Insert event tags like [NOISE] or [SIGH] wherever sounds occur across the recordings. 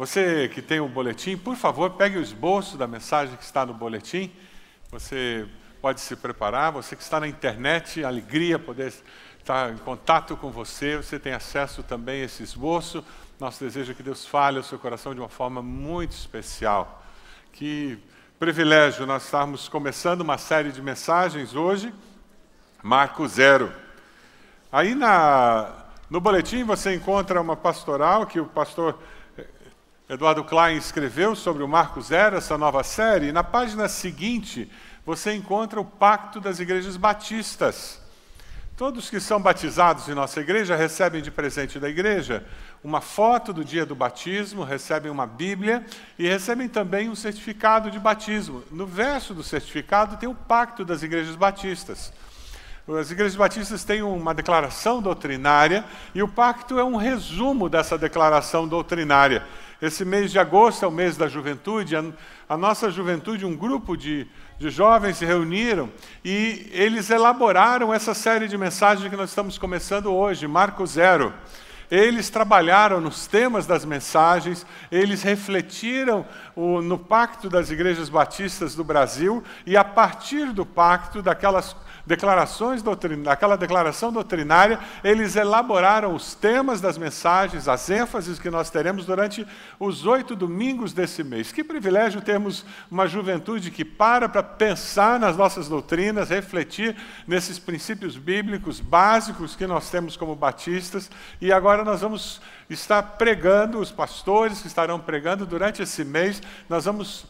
Você que tem o boletim, por favor, pegue o esboço da mensagem que está no boletim. Você pode se preparar. Você que está na internet, alegria poder estar em contato com você. Você tem acesso também a esse esboço. Nosso desejo é que Deus fale ao seu coração de uma forma muito especial. Que privilégio nós estarmos começando uma série de mensagens hoje. Marco Zero. Aí na, no boletim você encontra uma pastoral que o pastor Eduardo Klein escreveu sobre o Marco Zero, essa nova série, e na página seguinte você encontra o Pacto das Igrejas Batistas. Todos que são batizados em nossa igreja recebem de presente da igreja uma foto do dia do batismo, recebem uma Bíblia e recebem também um certificado de batismo. No verso do certificado tem o Pacto das Igrejas Batistas. As igrejas batistas têm uma declaração doutrinária e o pacto é um resumo dessa declaração doutrinária. Esse mês de agosto é o mês da juventude. A, a nossa juventude, um grupo de, de jovens se reuniram e eles elaboraram essa série de mensagens que nós estamos começando hoje, Marco Zero. Eles trabalharam nos temas das mensagens, eles refletiram o, no pacto das igrejas batistas do Brasil e, a partir do pacto, daquelas declarações aquela declaração doutrinária, eles elaboraram os temas das mensagens, as ênfases que nós teremos durante os oito domingos desse mês. Que privilégio termos uma juventude que para para pensar nas nossas doutrinas, refletir nesses princípios bíblicos básicos que nós temos como batistas. E agora nós vamos estar pregando, os pastores que estarão pregando durante esse mês, nós vamos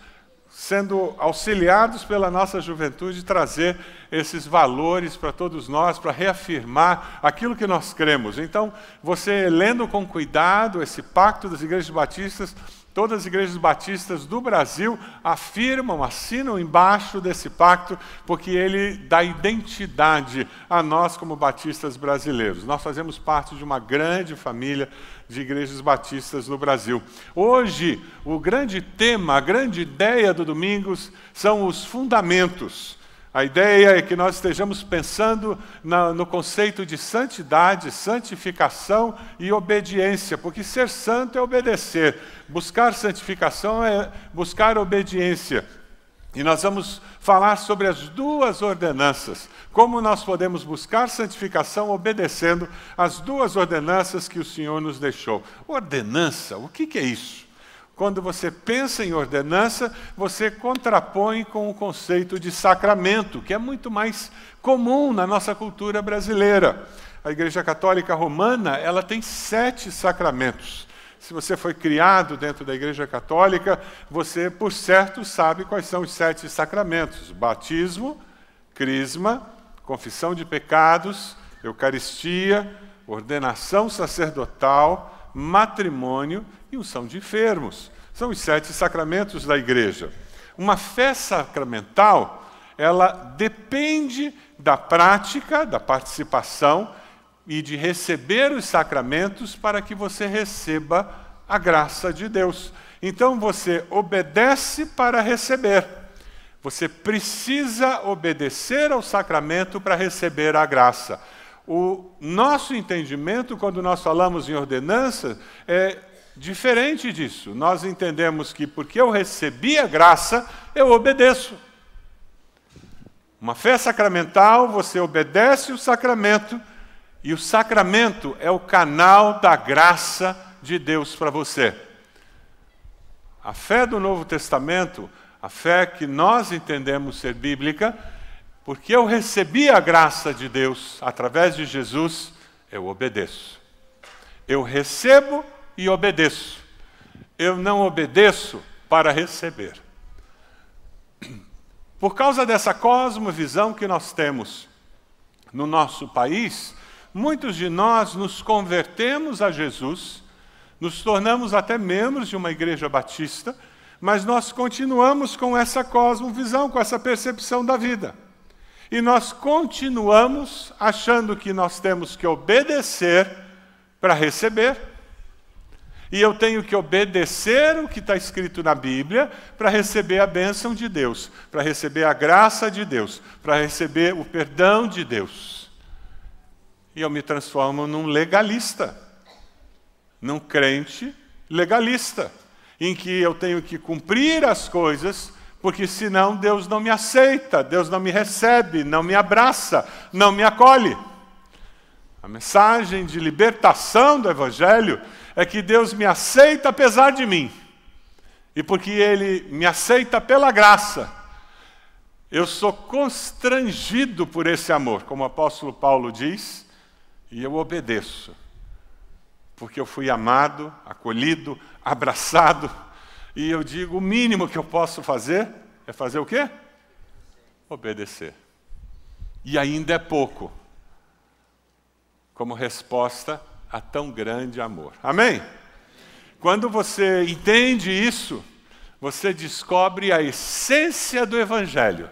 sendo auxiliados pela nossa juventude, trazer esses valores para todos nós, para reafirmar aquilo que nós cremos. Então, você lendo com cuidado esse pacto das igrejas batistas, Todas as igrejas batistas do Brasil afirmam, assinam embaixo desse pacto, porque ele dá identidade a nós como batistas brasileiros. Nós fazemos parte de uma grande família de igrejas batistas no Brasil. Hoje, o grande tema, a grande ideia do Domingos são os fundamentos a ideia é que nós estejamos pensando na, no conceito de santidade, santificação e obediência, porque ser santo é obedecer, buscar santificação é buscar obediência. E nós vamos falar sobre as duas ordenanças, como nós podemos buscar santificação obedecendo as duas ordenanças que o Senhor nos deixou. Ordenança, o que, que é isso? Quando você pensa em ordenança, você contrapõe com o conceito de sacramento, que é muito mais comum na nossa cultura brasileira. A Igreja Católica Romana, ela tem sete sacramentos. Se você foi criado dentro da Igreja Católica, você, por certo, sabe quais são os sete sacramentos: batismo, crisma, confissão de pecados, Eucaristia, ordenação sacerdotal, matrimônio e unção de enfermos. São os sete sacramentos da igreja. Uma fé sacramental, ela depende da prática, da participação e de receber os sacramentos para que você receba a graça de Deus. Então você obedece para receber. Você precisa obedecer ao sacramento para receber a graça. O nosso entendimento, quando nós falamos em ordenança, é Diferente disso, nós entendemos que porque eu recebi a graça, eu obedeço. Uma fé sacramental, você obedece o sacramento, e o sacramento é o canal da graça de Deus para você. A fé do Novo Testamento, a fé que nós entendemos ser bíblica, porque eu recebi a graça de Deus através de Jesus, eu obedeço. Eu recebo e obedeço. Eu não obedeço para receber. Por causa dessa cosmovisão que nós temos no nosso país, muitos de nós nos convertemos a Jesus, nos tornamos até membros de uma igreja batista, mas nós continuamos com essa cosmovisão, com essa percepção da vida. E nós continuamos achando que nós temos que obedecer para receber. E eu tenho que obedecer o que está escrito na Bíblia para receber a bênção de Deus, para receber a graça de Deus, para receber o perdão de Deus. E eu me transformo num legalista, num crente legalista. em que eu tenho que cumprir as coisas, porque senão Deus não me aceita, Deus não me recebe, não me abraça, não me acolhe. A mensagem de libertação do Evangelho é que Deus me aceita apesar de mim. E porque Ele me aceita pela graça, eu sou constrangido por esse amor, como o apóstolo Paulo diz, e eu obedeço. Porque eu fui amado, acolhido, abraçado, e eu digo: o mínimo que eu posso fazer é fazer o quê? Obedecer. E ainda é pouco, como resposta a tão grande amor. Amém? Quando você entende isso, você descobre a essência do Evangelho.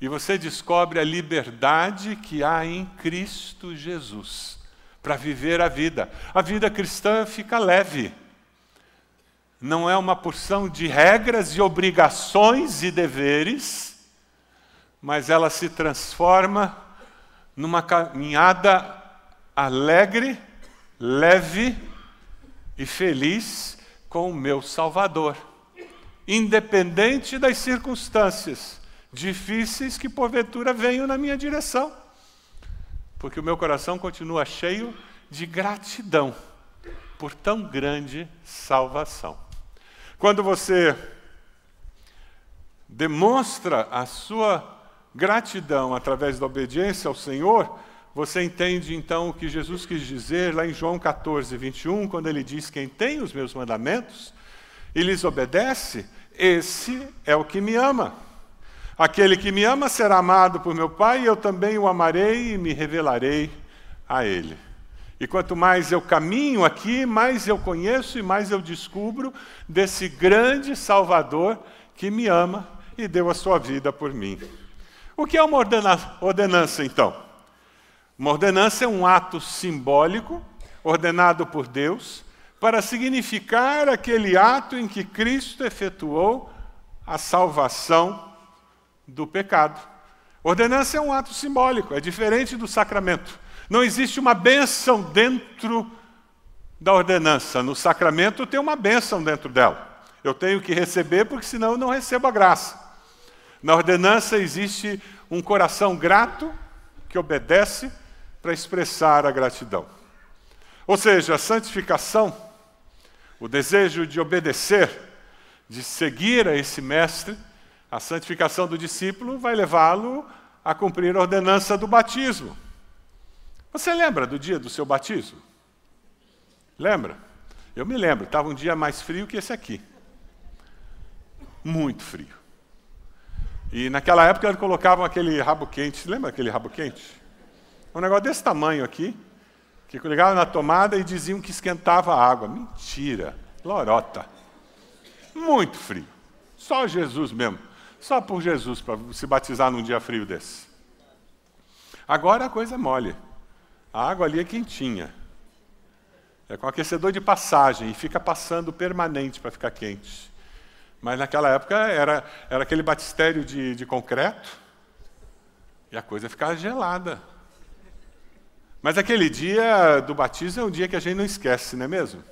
E você descobre a liberdade que há em Cristo Jesus para viver a vida. A vida cristã fica leve. Não é uma porção de regras e obrigações e deveres, mas ela se transforma numa caminhada alegre, leve e feliz com o meu Salvador, independente das circunstâncias difíceis que porventura venham na minha direção. Porque o meu coração continua cheio de gratidão por tão grande salvação. Quando você demonstra a sua gratidão através da obediência ao Senhor, você entende então o que Jesus quis dizer lá em João 14, 21, quando ele diz: Quem tem os meus mandamentos e lhes obedece, esse é o que me ama. Aquele que me ama será amado por meu Pai, e eu também o amarei e me revelarei a ele. E quanto mais eu caminho aqui, mais eu conheço e mais eu descubro desse grande Salvador que me ama e deu a sua vida por mim. O que é uma ordenança, então? Uma ordenança é um ato simbólico ordenado por Deus para significar aquele ato em que Cristo efetuou a salvação do pecado. Ordenança é um ato simbólico, é diferente do sacramento. Não existe uma bênção dentro da ordenança. No sacramento tem uma bênção dentro dela. Eu tenho que receber, porque senão eu não recebo a graça. Na ordenança existe um coração grato que obedece para expressar a gratidão. Ou seja, a santificação, o desejo de obedecer, de seguir a esse mestre, a santificação do discípulo vai levá-lo a cumprir a ordenança do batismo. Você lembra do dia do seu batismo? Lembra? Eu me lembro, estava um dia mais frio que esse aqui. Muito frio. E naquela época eles colocavam aquele rabo quente, lembra aquele rabo quente? Um negócio desse tamanho aqui, que ligavam na tomada e diziam que esquentava a água. Mentira, lorota. Muito frio. Só Jesus mesmo só por Jesus para se batizar num dia frio desse. Agora a coisa é mole. A água ali é quentinha. É com aquecedor de passagem e fica passando permanente para ficar quente. Mas naquela época era, era aquele batistério de, de concreto e a coisa ficava gelada. Mas aquele dia do batismo é um dia que a gente não esquece, não é mesmo?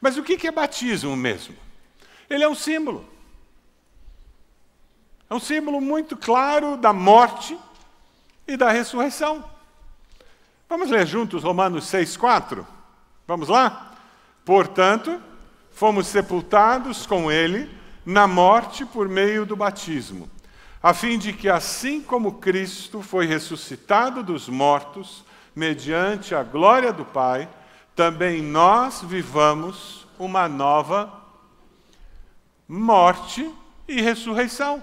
Mas o que é batismo mesmo? Ele é um símbolo. É um símbolo muito claro da morte e da ressurreição. Vamos ler juntos Romanos 6,4? Vamos lá? Portanto, fomos sepultados com ele na morte por meio do batismo, a fim de que, assim como Cristo foi ressuscitado dos mortos, mediante a glória do Pai, também nós vivamos uma nova morte e ressurreição.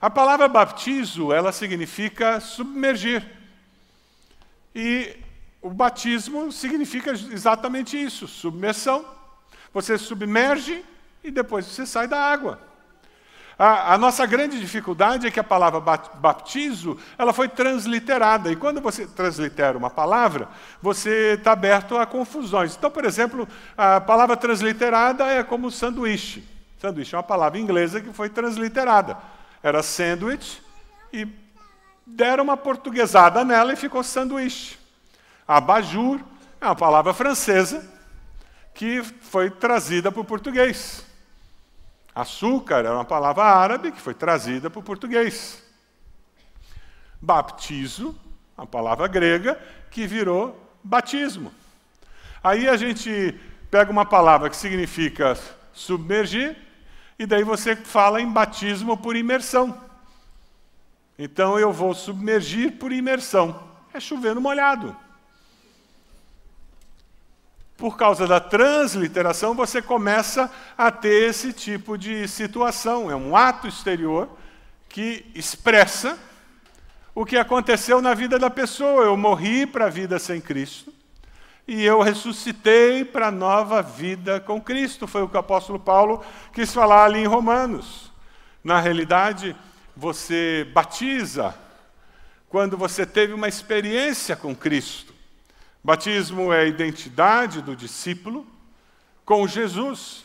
A palavra baptizo, ela significa submergir. E o batismo significa exatamente isso, submersão. Você submerge e depois você sai da água. A, a, nossa grande dificuldade é que a palavra baptizo ela foi transliterada. E quando você translitera uma palavra, você está aberto a confusões. Então, por exemplo, a palavra transliterada é como sanduíche. Sanduíche é uma palavra inglesa que foi transliterada era sandwich, e deram uma portuguesada nela e ficou sanduíche. Abajur é uma palavra francesa que foi trazida para o português. Açúcar era uma palavra árabe que foi trazida para o português. Baptizo, uma palavra grega que virou batismo. Aí a gente pega uma palavra que significa submergir, e daí você fala em batismo por imersão. Então eu vou submergir por imersão. É chovendo molhado. Por causa da transliteração, você começa a ter esse tipo de situação. É um ato exterior que expressa o que aconteceu na vida da pessoa. Eu morri para a vida sem Cristo e eu ressuscitei para a nova vida com Cristo. Foi o que o apóstolo Paulo quis falar ali em Romanos. Na realidade, você batiza quando você teve uma experiência com Cristo. Batismo é a identidade do discípulo com Jesus.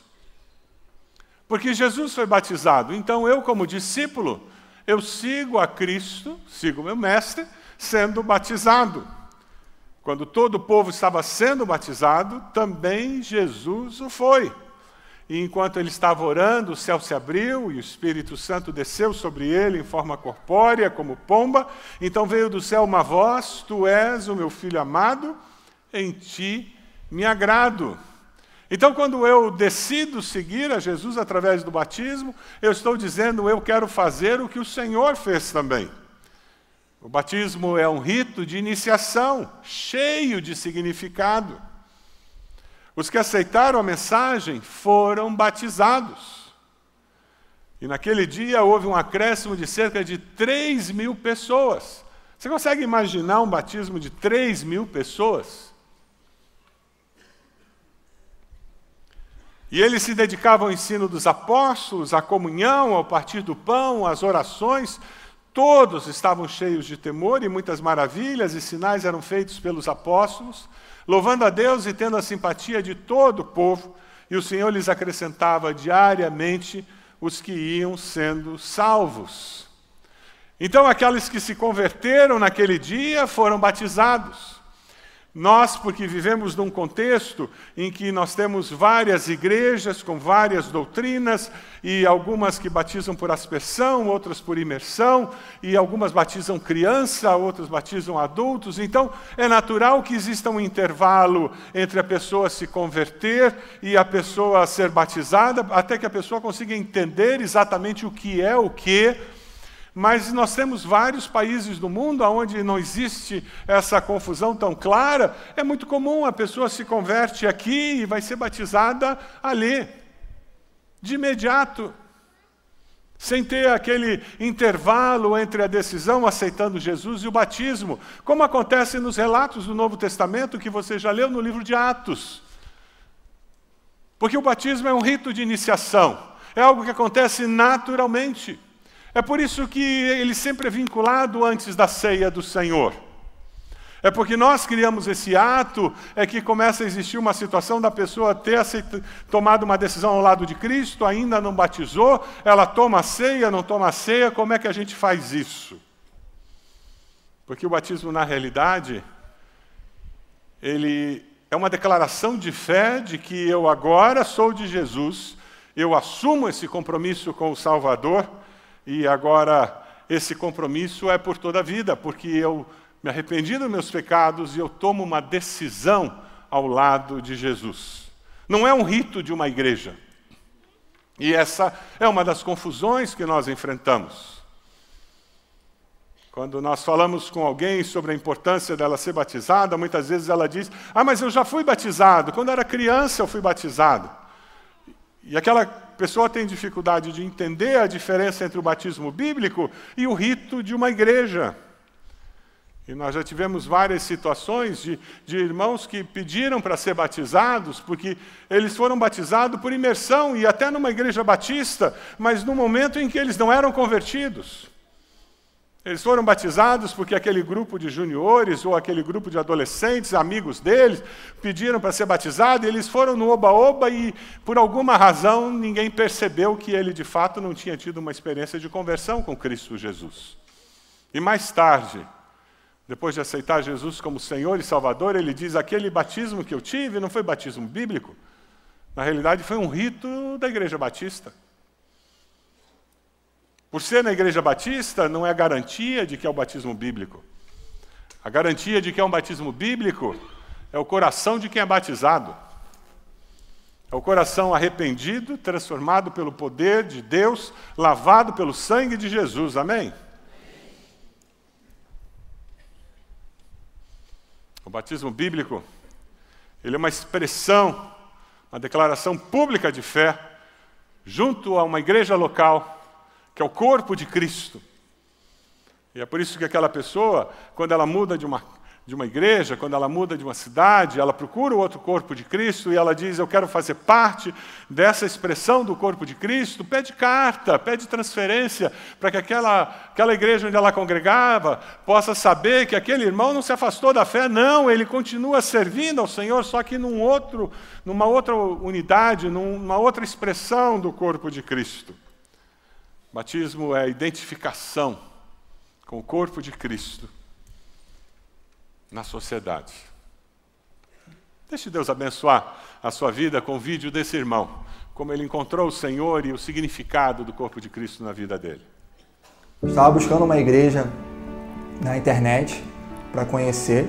Porque Jesus foi batizado. Então eu, como discípulo, eu sigo a Cristo, sigo meu mestre, sendo batizado. Quando todo o povo estava sendo batizado, também Jesus o foi. E enquanto ele estava orando, o céu se abriu e o Espírito Santo desceu sobre ele em forma corpórea, como pomba. Então veio do céu uma voz: Tu és o meu filho amado, em ti me agrado. Então, quando eu decido seguir a Jesus através do batismo, eu estou dizendo: Eu quero fazer o que o Senhor fez também. O batismo é um rito de iniciação, cheio de significado. Os que aceitaram a mensagem foram batizados. E naquele dia houve um acréscimo de cerca de 3 mil pessoas. Você consegue imaginar um batismo de 3 mil pessoas? E eles se dedicavam ao ensino dos apóstolos, à comunhão, ao partir do pão, às orações. Todos estavam cheios de temor e muitas maravilhas e sinais eram feitos pelos apóstolos louvando a Deus e tendo a simpatia de todo o povo, e o Senhor lhes acrescentava diariamente os que iam sendo salvos. Então, aqueles que se converteram naquele dia foram batizados. Nós, porque vivemos num contexto em que nós temos várias igrejas com várias doutrinas, e algumas que batizam por aspersão, outras por imersão, e algumas batizam criança, outras batizam adultos. Então, é natural que exista um intervalo entre a pessoa se converter e a pessoa ser batizada, até que a pessoa consiga entender exatamente o que é o que mas nós temos vários países do mundo onde não existe essa confusão tão clara. É muito comum a pessoa se converte aqui e vai ser batizada ali, de imediato, sem ter aquele intervalo entre a decisão aceitando Jesus e o batismo, como acontece nos relatos do Novo Testamento que você já leu no livro de Atos. Porque o batismo é um rito de iniciação, é algo que acontece naturalmente. É por isso que ele sempre é vinculado antes da ceia do Senhor. É porque nós criamos esse ato, é que começa a existir uma situação da pessoa ter tomado uma decisão ao lado de Cristo, ainda não batizou, ela toma a ceia, não toma a ceia, como é que a gente faz isso? Porque o batismo, na realidade, ele é uma declaração de fé de que eu agora sou de Jesus, eu assumo esse compromisso com o Salvador, e agora esse compromisso é por toda a vida, porque eu me arrependi dos meus pecados e eu tomo uma decisão ao lado de Jesus. Não é um rito de uma igreja. E essa é uma das confusões que nós enfrentamos. Quando nós falamos com alguém sobre a importância dela ser batizada, muitas vezes ela diz: Ah, mas eu já fui batizado. Quando era criança eu fui batizado. E aquela pessoa tem dificuldade de entender a diferença entre o batismo bíblico e o rito de uma igreja. E nós já tivemos várias situações de, de irmãos que pediram para ser batizados, porque eles foram batizados por imersão e até numa igreja batista, mas no momento em que eles não eram convertidos. Eles foram batizados porque aquele grupo de juniores ou aquele grupo de adolescentes, amigos deles, pediram para ser batizado e eles foram no oba-oba e, por alguma razão, ninguém percebeu que ele de fato não tinha tido uma experiência de conversão com Cristo Jesus. E mais tarde, depois de aceitar Jesus como Senhor e Salvador, ele diz: aquele batismo que eu tive não foi batismo bíblico, Na realidade, foi um rito da Igreja Batista. Por ser na Igreja Batista, não é garantia de que é o batismo bíblico. A garantia de que é um batismo bíblico é o coração de quem é batizado. É o coração arrependido, transformado pelo poder de Deus, lavado pelo sangue de Jesus. Amém? O batismo bíblico, ele é uma expressão, uma declaração pública de fé, junto a uma igreja local, que é o corpo de Cristo. E é por isso que aquela pessoa, quando ela muda de uma de uma igreja, quando ela muda de uma cidade, ela procura o outro corpo de Cristo e ela diz: Eu quero fazer parte dessa expressão do corpo de Cristo. Pede carta, pede transferência, para que aquela, aquela igreja onde ela congregava possa saber que aquele irmão não se afastou da fé, não, ele continua servindo ao Senhor, só que num outro, numa outra unidade, numa outra expressão do corpo de Cristo. Batismo é identificação com o corpo de Cristo na sociedade. Deixe Deus abençoar a sua vida com o vídeo desse irmão, como ele encontrou o Senhor e o significado do corpo de Cristo na vida dele. Estava buscando uma igreja na internet para conhecer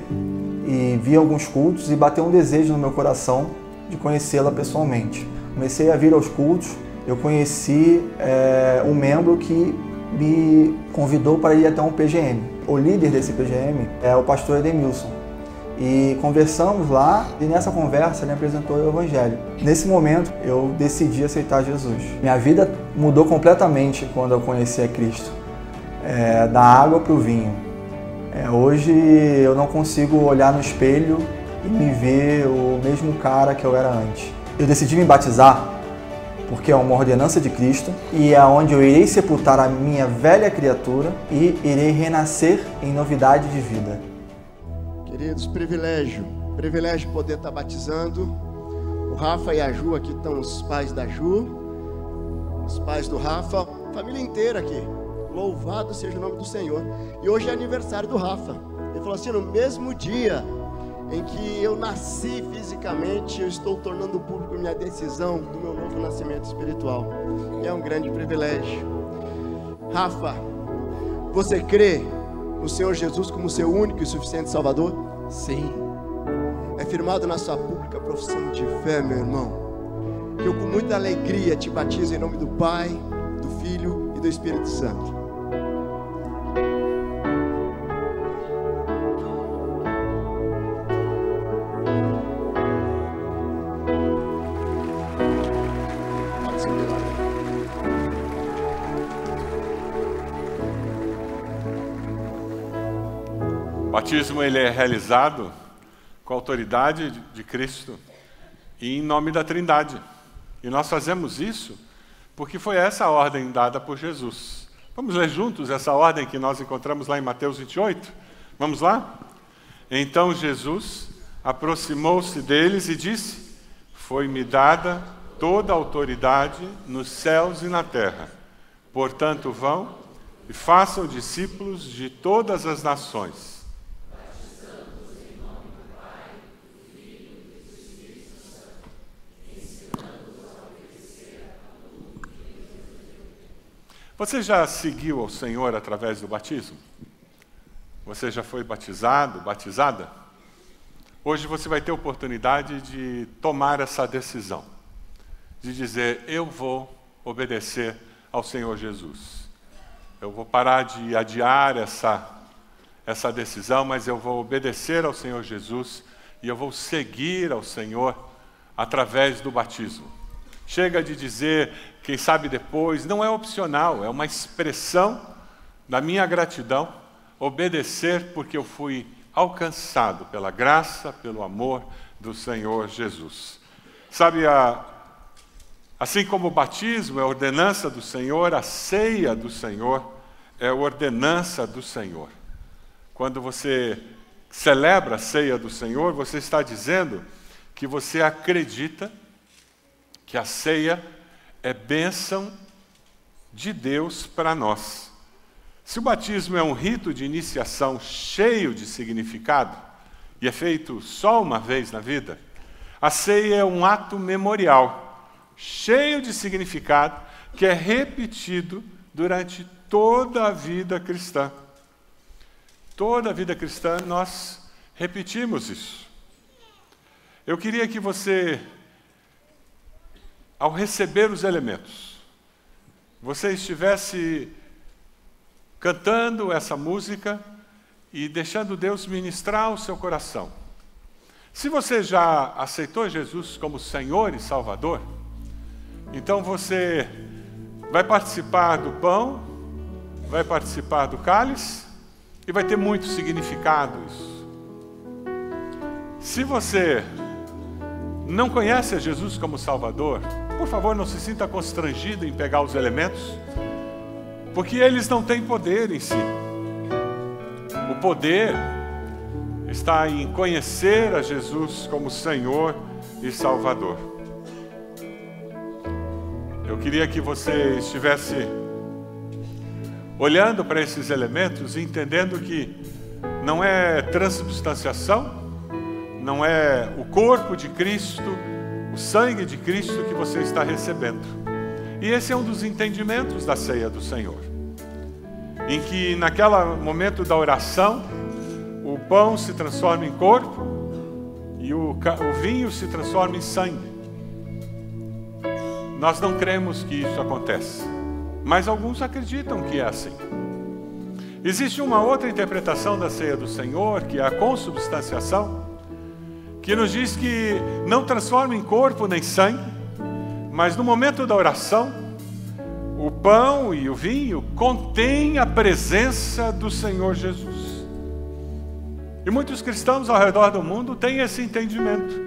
e vi alguns cultos e bateu um desejo no meu coração de conhecê-la pessoalmente. Comecei a vir aos cultos, eu conheci é, um membro que me convidou para ir até um PGM. O líder desse PGM é o pastor Edemilson. E conversamos lá e nessa conversa ele apresentou o Evangelho. Nesse momento eu decidi aceitar Jesus. Minha vida mudou completamente quando eu conheci a Cristo. É, da água para o vinho. É, hoje eu não consigo olhar no espelho e me ver o mesmo cara que eu era antes. Eu decidi me batizar porque é uma ordenança de Cristo e é onde eu irei sepultar a minha velha criatura e irei renascer em novidade de vida. Queridos, privilégio, privilégio poder estar batizando. O Rafa e a Ju, aqui estão os pais da Ju, os pais do Rafa, família inteira aqui. Louvado seja o nome do Senhor. E hoje é aniversário do Rafa. Ele falou assim: no mesmo dia em que eu nasci fisicamente, eu estou tornando público minha decisão do meu novo nascimento espiritual. E é um grande privilégio. Rafa, você crê no Senhor Jesus como seu único e suficiente Salvador? Sim. É firmado na sua pública profissão de fé, meu irmão. Que eu com muita alegria te batizo em nome do Pai, do Filho e do Espírito Santo. Batismo ele é realizado com a autoridade de Cristo e em nome da Trindade. E nós fazemos isso porque foi essa a ordem dada por Jesus. Vamos ler juntos essa ordem que nós encontramos lá em Mateus 28? Vamos lá? Então Jesus aproximou-se deles e disse: Foi-me dada toda a autoridade nos céus e na terra. Portanto, vão e façam discípulos de todas as nações Você já seguiu ao Senhor através do batismo? Você já foi batizado, batizada? Hoje você vai ter oportunidade de tomar essa decisão, de dizer: Eu vou obedecer ao Senhor Jesus. Eu vou parar de adiar essa, essa decisão, mas eu vou obedecer ao Senhor Jesus e eu vou seguir ao Senhor através do batismo. Chega de dizer, quem sabe depois, não é opcional, é uma expressão da minha gratidão, obedecer porque eu fui alcançado pela graça, pelo amor do Senhor Jesus. Sabe, a, assim como o batismo é ordenança do Senhor, a ceia do Senhor é ordenança do Senhor. Quando você celebra a ceia do Senhor, você está dizendo que você acredita que a ceia é bênção de Deus para nós. Se o batismo é um rito de iniciação cheio de significado, e é feito só uma vez na vida, A ceia é um ato memorial, cheio de significado, que é repetido durante toda a vida cristã. Toda a vida cristã nós repetimos isso. Eu queria que você, ao receber os elementos, você estivesse cantando essa música e deixando Deus ministrar o seu coração. Se você já aceitou Jesus como Senhor e Salvador, então você vai participar do pão, vai participar do cálice e vai ter muito significado isso. Se você não conhece Jesus como Salvador, por favor, não se sinta constrangido em pegar os elementos, porque eles não têm poder em si. O poder está em conhecer a Jesus como Senhor e Salvador. Eu queria que você estivesse olhando para esses elementos e entendendo que não é transubstanciação, não é o corpo de Cristo, sangue de Cristo que você está recebendo. E esse é um dos entendimentos da ceia do Senhor, em que naquele momento da oração, o pão se transforma em corpo e o, vinho se transforma em sangue. Nós não cremos que isso acontece, mas alguns acreditam que é assim. Existe uma outra interpretação da ceia do Senhor, que é a consubstanciação, que nos diz que não transforma em corpo nem sangue, mas no momento da oração, o pão e o vinho contêm a presença do Senhor Jesus. E muitos cristãos ao redor do mundo têm esse entendimento.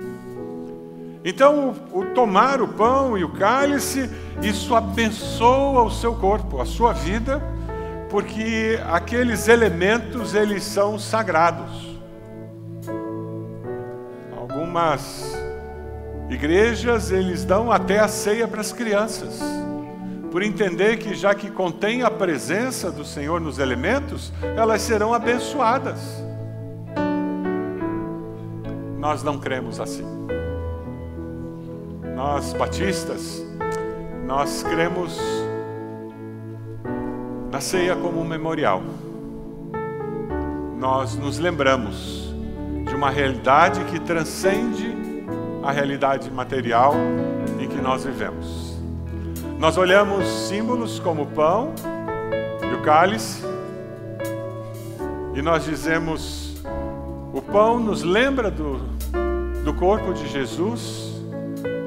Então, o, o, tomar o pão e o cálice, isso abençoa o seu corpo, a sua vida, porque aqueles elementos eles são sagrados. Algumas igrejas eles dão até a ceia para as crianças, por entender que já que contém a presença do Senhor nos elementos, elas serão abençoadas. Nós não cremos assim. Nós batistas, nós cremos na ceia como um memorial. Nós nos lembramos uma realidade que transcende a realidade material em que nós vivemos. Nós olhamos símbolos como o pão e o cálice e nós dizemos: o pão nos lembra do, do corpo de Jesus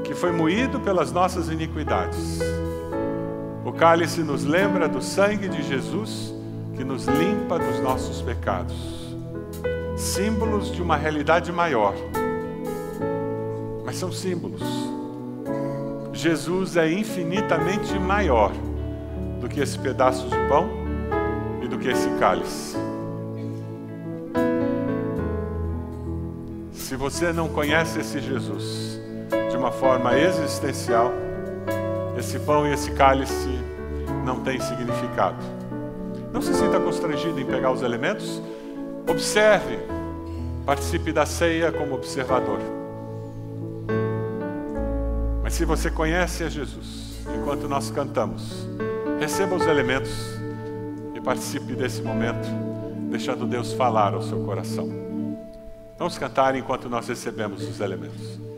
que foi moído pelas nossas iniquidades. O cálice nos lembra do sangue de Jesus que nos limpa dos nossos pecados. Símbolos de uma realidade maior. Mas são símbolos. Jesus é infinitamente maior do que esse pedaço de pão e do que esse cálice. Se você não conhece esse Jesus, de uma forma existencial, esse pão e esse cálice não têm significado. Não se sinta constrangido em pegar os elementos. Observe, participe da ceia como observador. Mas se você conhece a Jesus, enquanto nós cantamos, receba os elementos e participe desse momento, deixando Deus falar ao seu coração. Vamos cantar enquanto nós recebemos os elementos.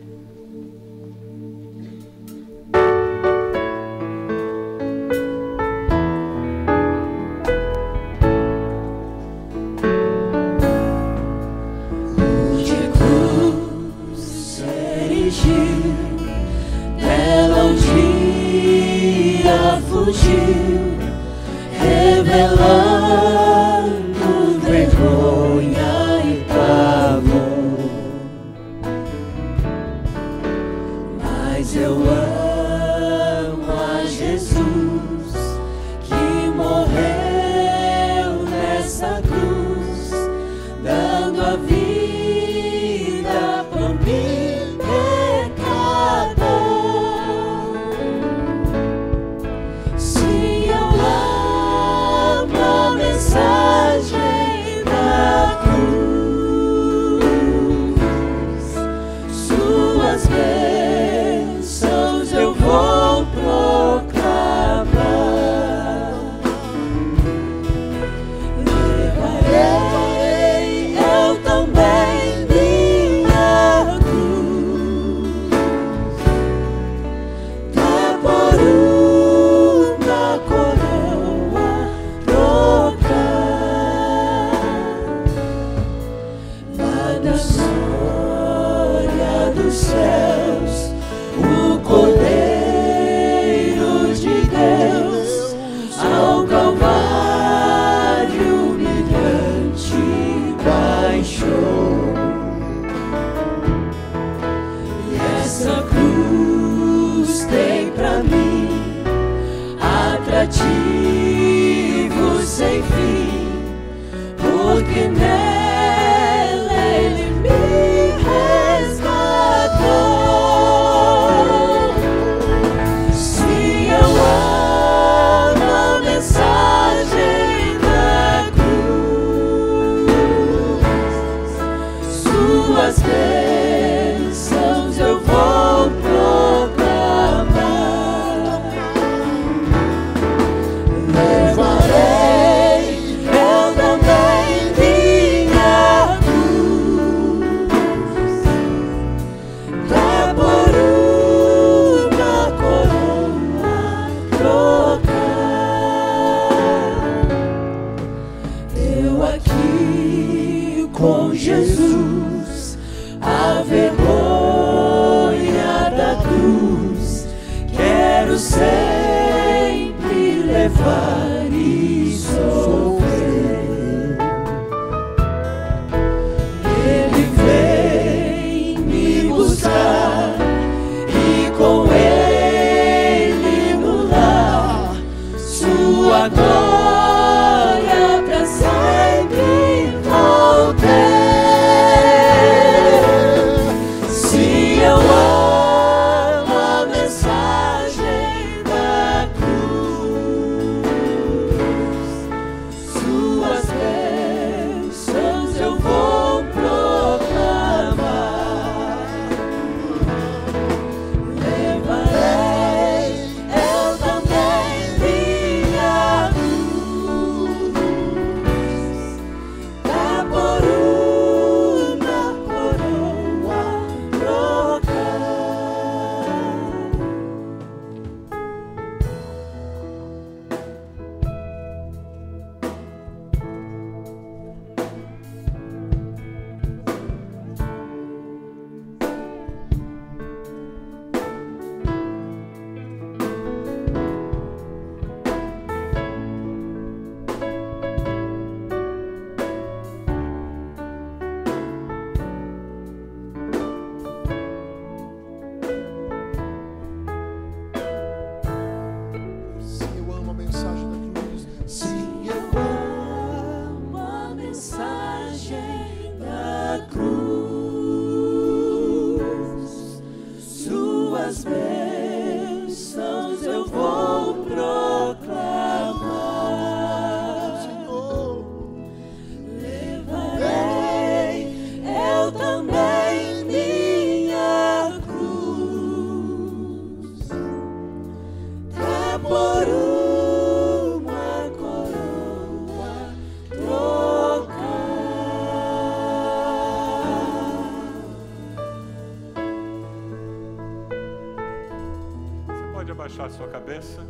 Cabeça.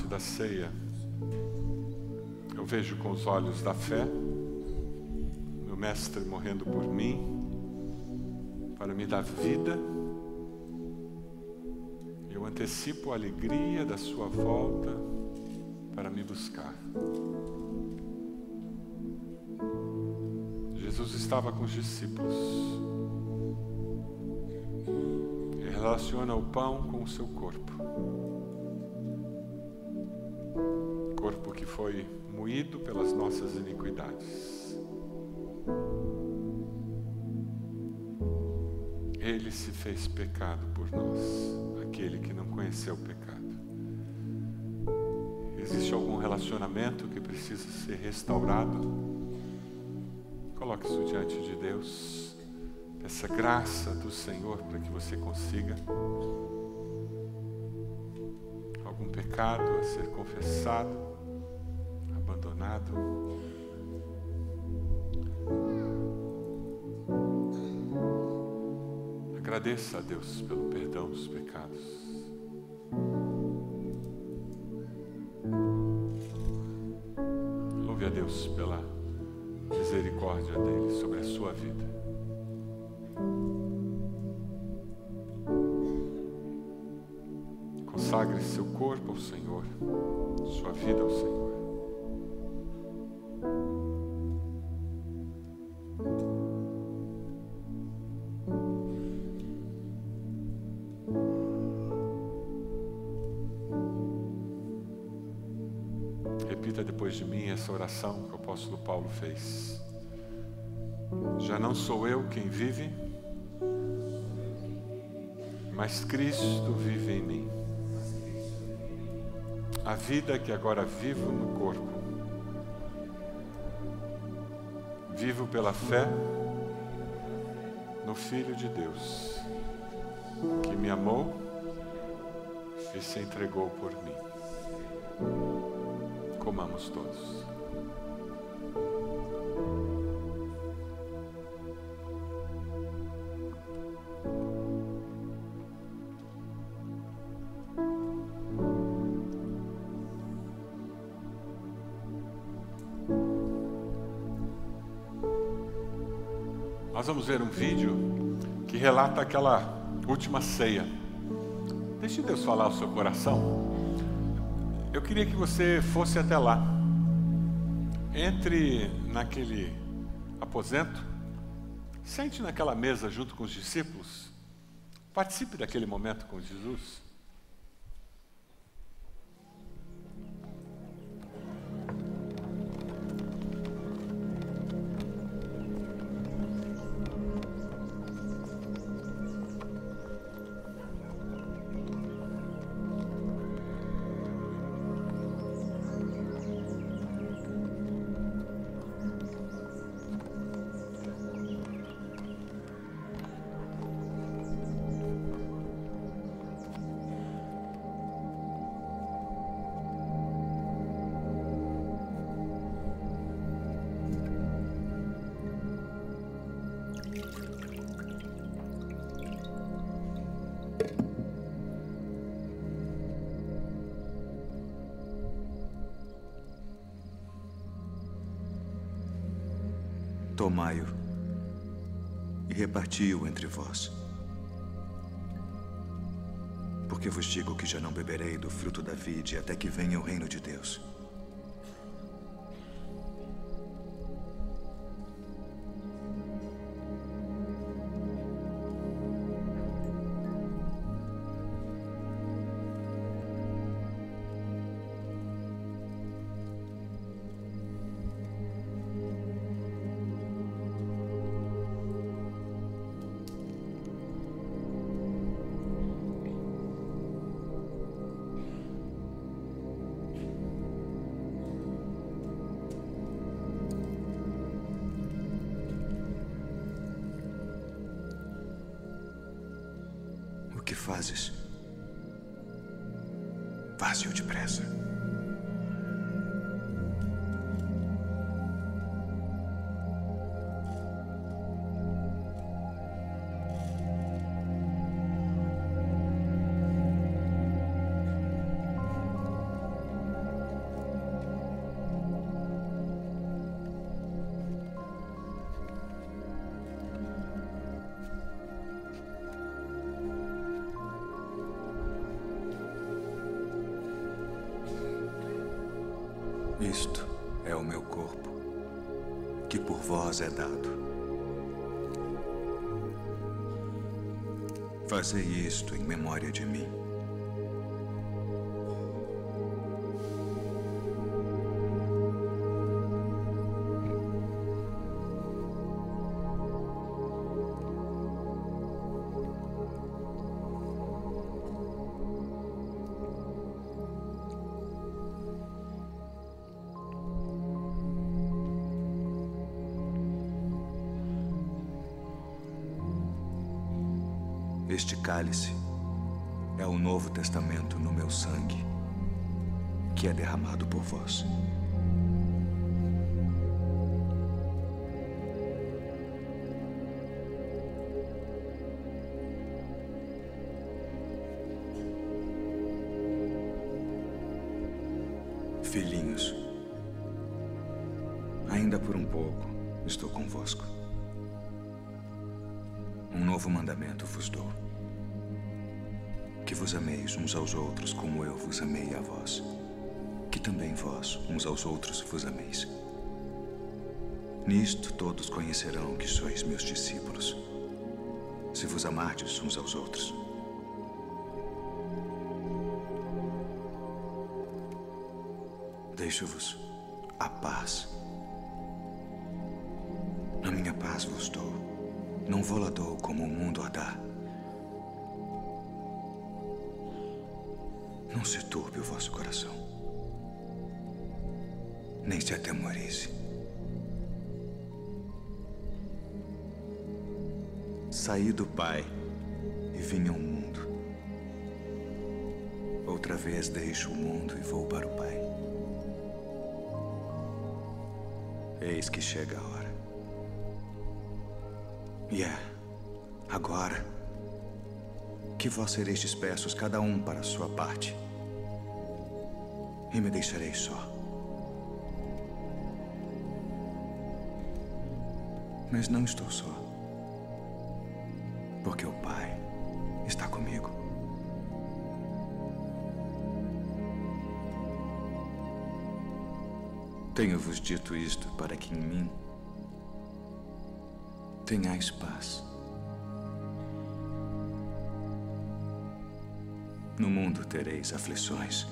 Parte da ceia, eu vejo com os olhos da fé, meu Mestre morrendo por mim, para me dar vida. Eu antecipo a alegria da Sua volta para me buscar. Jesus estava com os discípulos e relaciona o pão com o seu corpo. Corpo que foi moído pelas nossas iniquidades. Ele se fez pecado por nós, aquele que não conheceu o pecado. Existe algum relacionamento que precisa ser restaurado? Coloque isso diante de Deus. Essa graça do Senhor para que você consiga algum pecado a ser confessado Agradeça a Deus pelo perdão dos pecados. Louve a Deus pela misericórdia dele sobre a sua vida. Consagre seu corpo ao Senhor, sua vida ao Senhor. Essa oração que o apóstolo Paulo fez. Já não sou eu quem vive, mas Cristo vive em mim. A vida que agora vivo no corpo, vivo pela fé no Filho de Deus, que me amou e se entregou por mim. Comamos todos. Vamos ver um vídeo que relata aquela última ceia. Deixe Deus falar o seu coração. Eu queria que você fosse até lá. Entre naquele aposento, sente naquela mesa junto com os discípulos. Participe daquele momento com Jesus. Que venha o reino de Deus. Fazes? Faze-o depressa. É dado. Fazei isto em memória de mim. Este cálice é o novo testamento no meu sangue, que é derramado por vós. Aos outros como eu vos amei a vós, que também vós uns aos outros vos ameis. Nisto todos conhecerão que sois meus discípulos, se vos amardes uns aos outros. Deixo-vos a paz. A minha paz vos dou. Não vou lá dou como o mundo a dá. Não se turbe o vosso coração, nem se atemorize. Saí do Pai e vim ao mundo. Outra vez deixo o mundo e vou para o Pai. Eis que chega a hora. E é agora que vós sereis dispersos, cada um para a sua parte, e me deixareis só. Mas não estou só. porque o Pai está comigo. Tenho-vos dito isto para que em mim tenhais paz. No mundo tereis aflições.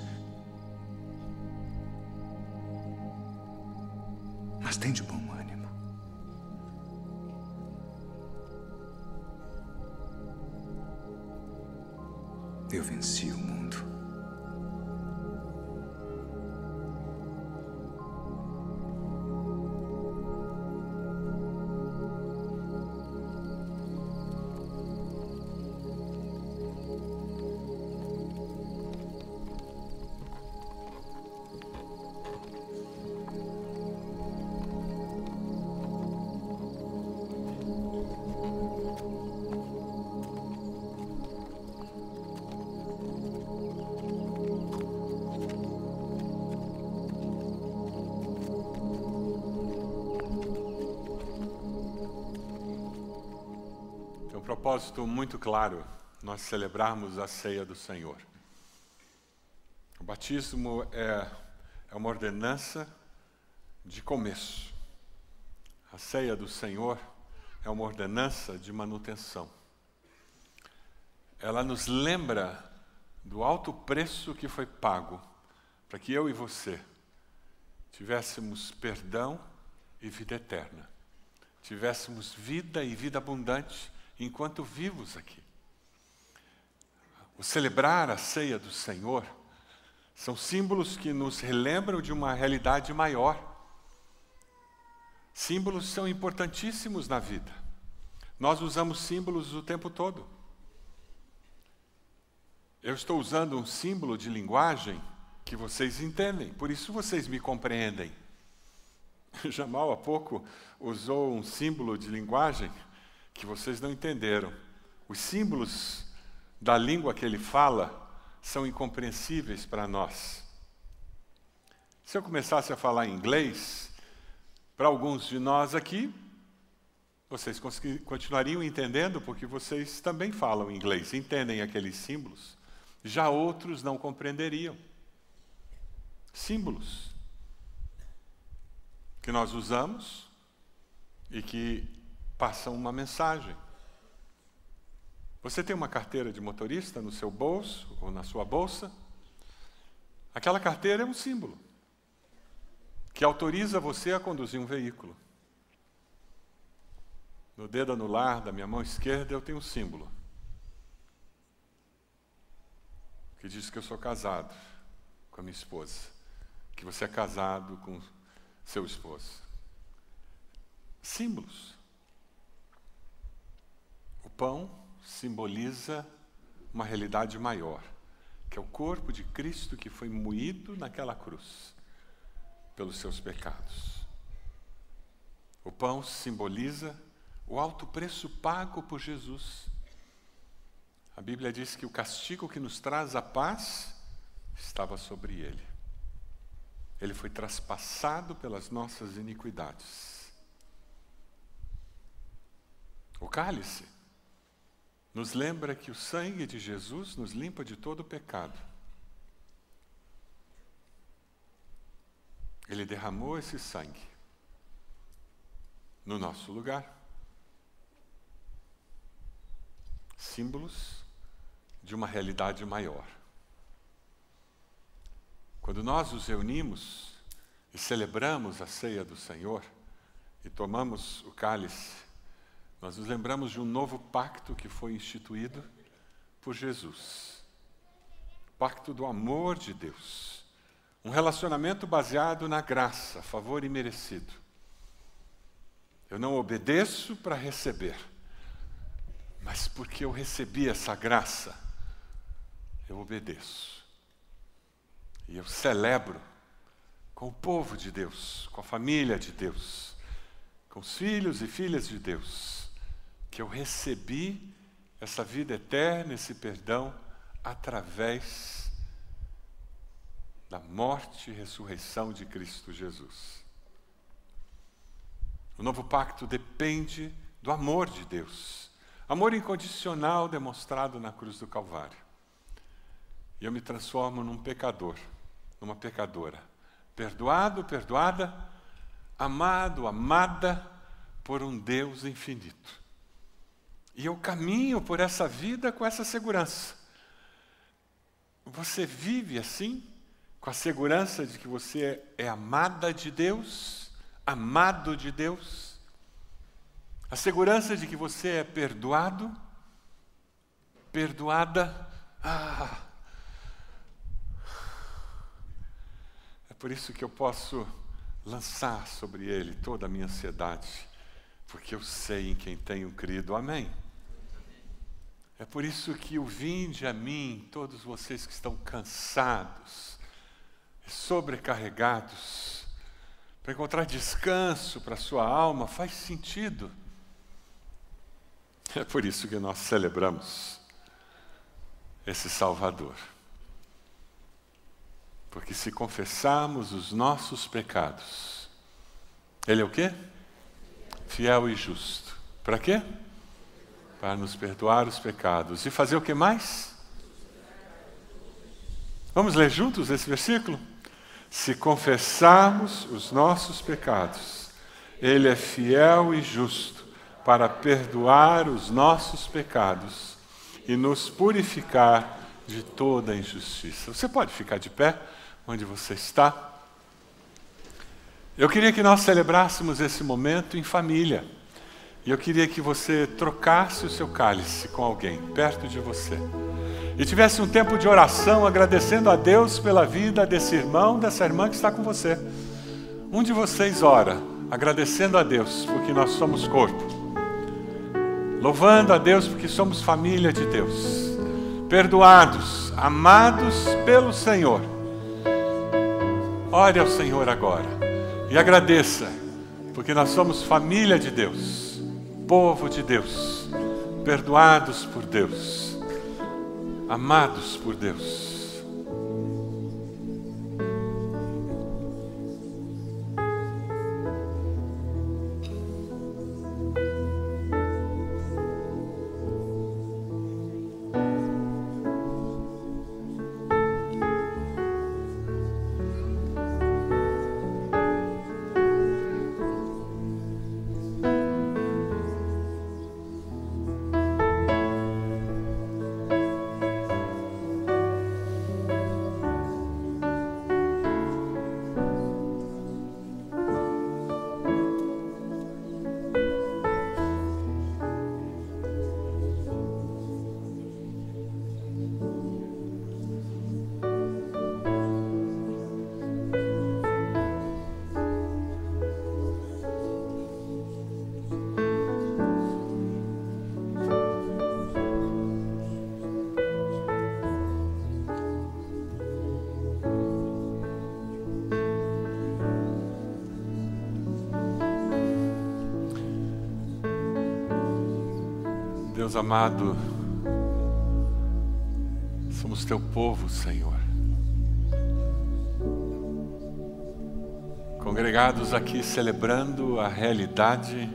Muito claro nós celebrarmos a ceia do Senhor. O batismo é, é uma ordenança de começo. A ceia do Senhor é uma ordenança de manutenção. Ela nos lembra do alto preço que foi pago para que eu e você tivéssemos perdão e vida eterna, tivéssemos vida e vida abundante enquanto vivos aqui. O celebrar a ceia do Senhor são símbolos que nos relembram de uma realidade maior. Símbolos são importantíssimos na vida. Nós usamos símbolos o tempo todo. Eu estou usando um símbolo de linguagem que vocês entendem, por isso vocês me compreendem. [LAUGHS] Jamal há pouco usou um símbolo de linguagem que vocês não entenderam. Os símbolos da língua que ele fala são incompreensíveis para nós. Se eu começasse a falar inglês, para alguns de nós aqui, vocês continuariam entendendo, porque vocês também falam inglês, entendem aqueles símbolos. Já outros não compreenderiam. Símbolos que nós usamos e que passam uma mensagem. Você tem uma carteira de motorista no seu bolso ou na sua bolsa? Aquela carteira é um símbolo que autoriza você a conduzir um veículo. No dedo anular da minha mão esquerda eu tenho um símbolo que diz que eu sou casado com a minha esposa, que você é casado com seu esposo. Símbolos. Pão simboliza uma realidade maior, que é o corpo de Cristo que foi moído naquela cruz pelos seus pecados. O pão simboliza o alto preço pago por Jesus. A Bíblia diz que o castigo que nos traz a paz estava sobre ele. Ele foi traspassado pelas nossas iniquidades. O cálice nos lembra que o sangue de Jesus nos limpa de todo o pecado. Ele derramou esse sangue no nosso lugar. Símbolos de uma realidade maior. Quando nós nos reunimos e celebramos a ceia do Senhor e tomamos o cálice nós nos lembramos de um novo pacto que foi instituído por Jesus. Pacto do amor de Deus. Um relacionamento baseado na graça, favor e merecido. Eu não obedeço para receber, mas porque eu recebi essa graça, eu obedeço. E eu celebro com o povo de Deus, com a família de Deus, com os filhos e filhas de Deus que eu recebi essa vida eterna, esse perdão, através da morte e ressurreição de Cristo Jesus. O novo pacto depende do amor de Deus. Amor incondicional demonstrado na cruz do Calvário. E eu me transformo num pecador, numa pecadora. Perdoado, perdoada, amado, amada por um Deus infinito. E eu caminho por essa vida com essa segurança. Você vive assim, com a segurança de que você é amada de Deus, amado de Deus, a segurança de que você é perdoado, perdoada. Ah, é por isso que eu posso lançar sobre ele toda a minha ansiedade, porque eu sei em quem tenho crido. Amém. É por isso que o vinde a mim, todos vocês que estão cansados, sobrecarregados, para encontrar descanso para a sua alma, faz sentido. É por isso que nós celebramos esse Salvador. Porque se confessarmos os nossos pecados, Ele é o quê? Fiel e justo. Para quê? Para nos perdoar os pecados. E fazer o que mais? Vamos ler juntos esse versículo? Se confessarmos os nossos pecados, Ele é fiel e justo para perdoar os nossos pecados e nos purificar de toda injustiça. Você pode ficar de pé onde você está? Eu queria que nós celebrássemos esse momento em família. E eu queria que você trocasse o seu cálice com alguém perto de você. E tivesse um tempo de oração agradecendo a Deus pela vida desse irmão, dessa irmã que está com você. Um de vocês ora, agradecendo a Deus porque nós somos corpo. Louvando a Deus porque somos família de Deus. Perdoados, amados pelo Senhor. Ore ao Senhor agora e agradeça, porque nós somos família de Deus povo de Deus, perdoados por Deus, amados por Deus. Amado, somos teu povo, Senhor. Congregados aqui celebrando a realidade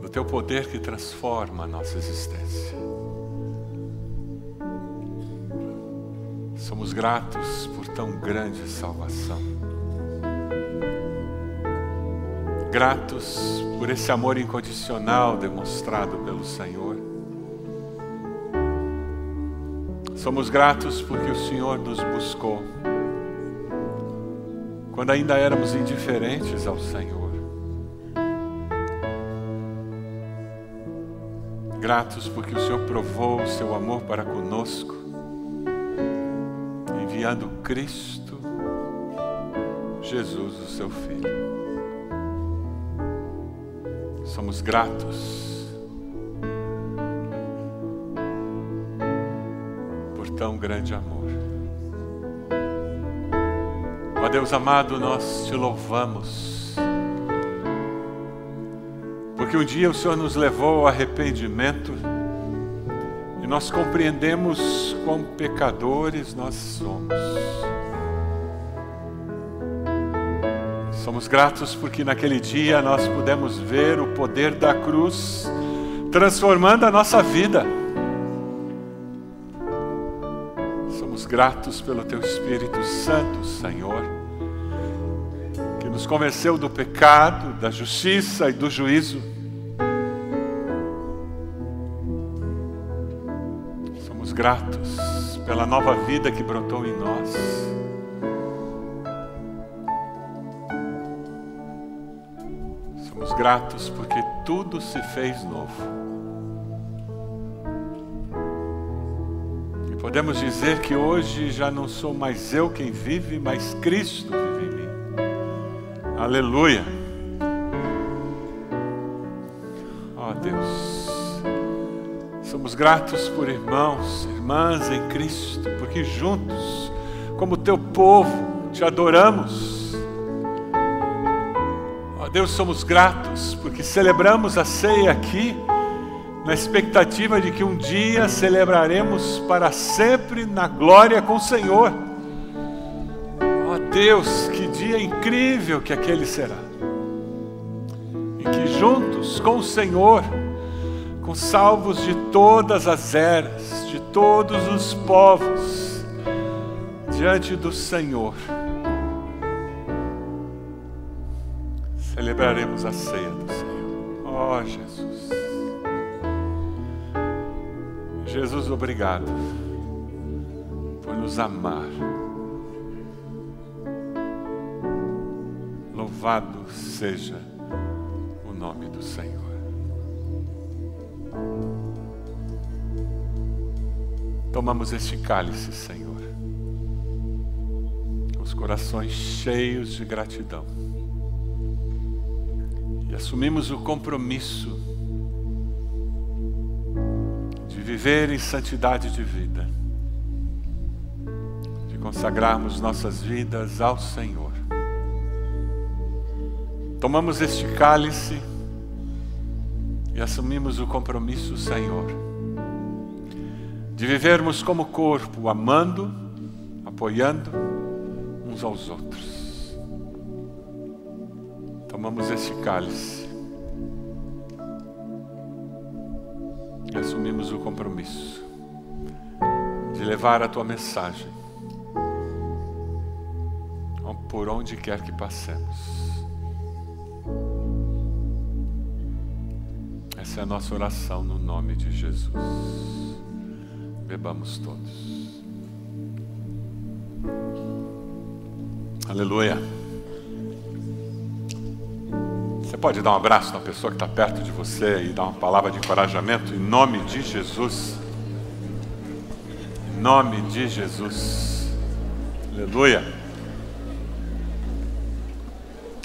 do teu poder que transforma a nossa existência. Somos gratos por tão grande salvação. Gratos por esse amor incondicional demonstrado pelo Senhor. Somos gratos porque o Senhor nos buscou quando ainda éramos indiferentes ao Senhor. Gratos porque o Senhor provou o seu amor para conosco, enviando Cristo, Jesus, o seu Filho. Somos gratos por tão grande amor. Ó Deus amado, nós te louvamos, porque um dia o Senhor nos levou ao arrependimento e nós compreendemos quão pecadores nós somos. Somos gratos porque naquele dia nós pudemos ver o poder da cruz transformando a nossa vida. Somos gratos pelo Teu Espírito Santo, Senhor, que nos convenceu do pecado, da justiça e do juízo. Somos gratos pela nova vida que brotou em nós. Gratos porque tudo se fez novo. E podemos dizer que hoje já não sou mais eu quem vive, mas Cristo vive em mim. Aleluia. Ó oh, Deus. Somos gratos por irmãos, irmãs em Cristo, porque juntos, como teu povo, te adoramos. Deus, somos gratos porque celebramos a ceia aqui, na expectativa de que um dia celebraremos para sempre na glória com o Senhor. Ó Deus, que dia incrível que aquele será. E que juntos com o Senhor, com salvos de todas as eras, de todos os povos, diante do Senhor. Celebraremos a ceia do Senhor. Oh, Jesus. Jesus, obrigado por nos amar. Louvado seja o nome do Senhor. Tomamos este cálice, Senhor, os corações cheios de gratidão e assumimos o compromisso de viver em santidade de vida, de consagrarmos nossas vidas ao Senhor. Tomamos este cálice e assumimos o compromisso, Senhor de vivermos como corpo, amando, apoiando uns aos outros. Tomamos este cálice e assumimos o compromisso de levar a tua mensagem por onde quer que passemos. Essa é a nossa oração no nome de Jesus. Bebamos todos. Aleluia. Pode dar um abraço na pessoa que está perto de você e dar uma palavra de encorajamento em nome de Jesus. Em nome de Jesus. Aleluia.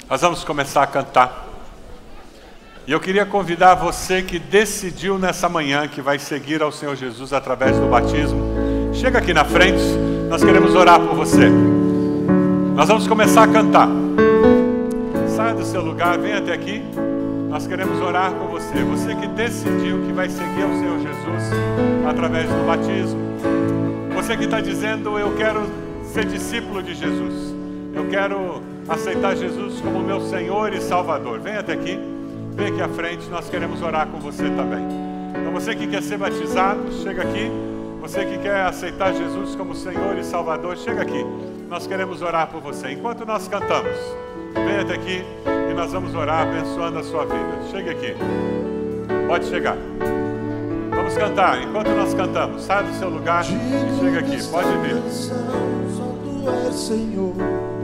Nós vamos começar a cantar. E eu queria convidar você que decidiu nessa manhã que vai seguir ao Senhor Jesus através do batismo. Chega aqui na frente, nós queremos orar por você. Nós vamos começar a cantar. Do seu lugar, venha até aqui. Nós queremos orar com você. Você que decidiu que vai seguir ao Senhor Jesus através do batismo. Você que está dizendo, eu quero ser discípulo de Jesus. Eu quero aceitar Jesus como meu Senhor e Salvador. Venha até aqui. Vem aqui à frente, nós queremos orar com você também. Então você que quer ser batizado, chega aqui. Você que quer aceitar Jesus como Senhor e Salvador, chega aqui. Nós queremos orar por você. Enquanto nós cantamos, venha até aqui e nós vamos orar abençoando a sua vida. Chega aqui. Pode chegar. Vamos cantar. Enquanto nós cantamos, saia do seu lugar e chega aqui. Pode vir. Senhor.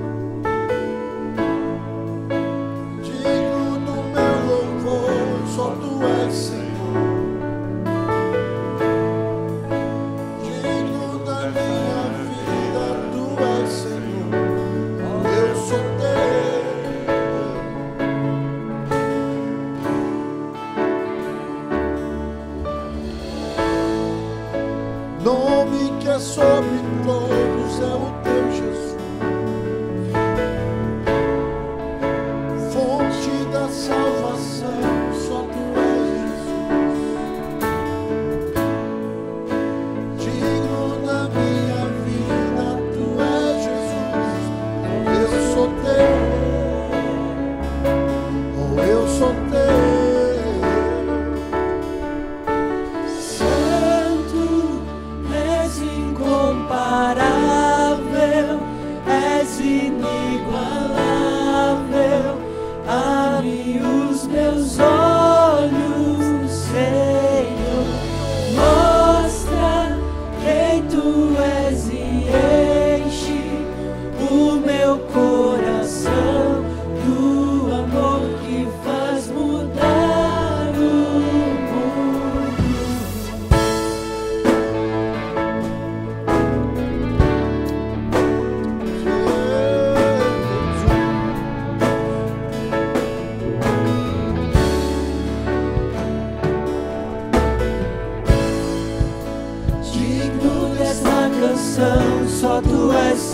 us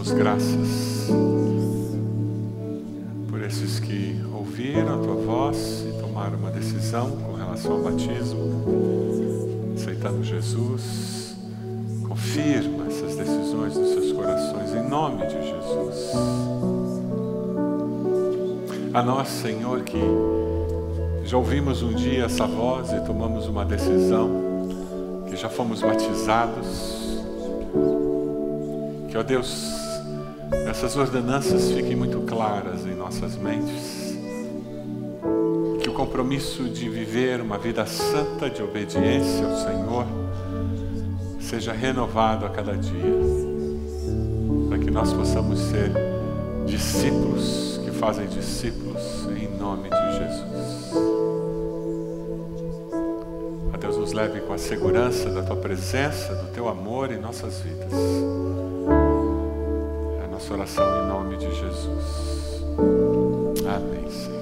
damos graças por esses que ouviram a tua voz e tomaram uma decisão com relação ao batismo, aceitando Jesus. Confirma essas decisões nos seus corações, em nome de Jesus. A nós, Senhor, que já ouvimos um dia essa voz e tomamos uma decisão, que já fomos batizados que, ó Deus, essas ordenanças fiquem muito claras em nossas mentes. Que o compromisso de viver uma vida santa de obediência ao Senhor seja renovado a cada dia, para que nós possamos ser discípulos que fazem discípulos em nome de Jesus. A Deus nos leve com a segurança da tua presença, do teu amor em nossas vidas oração em nome de Jesus. Amém, Senhor.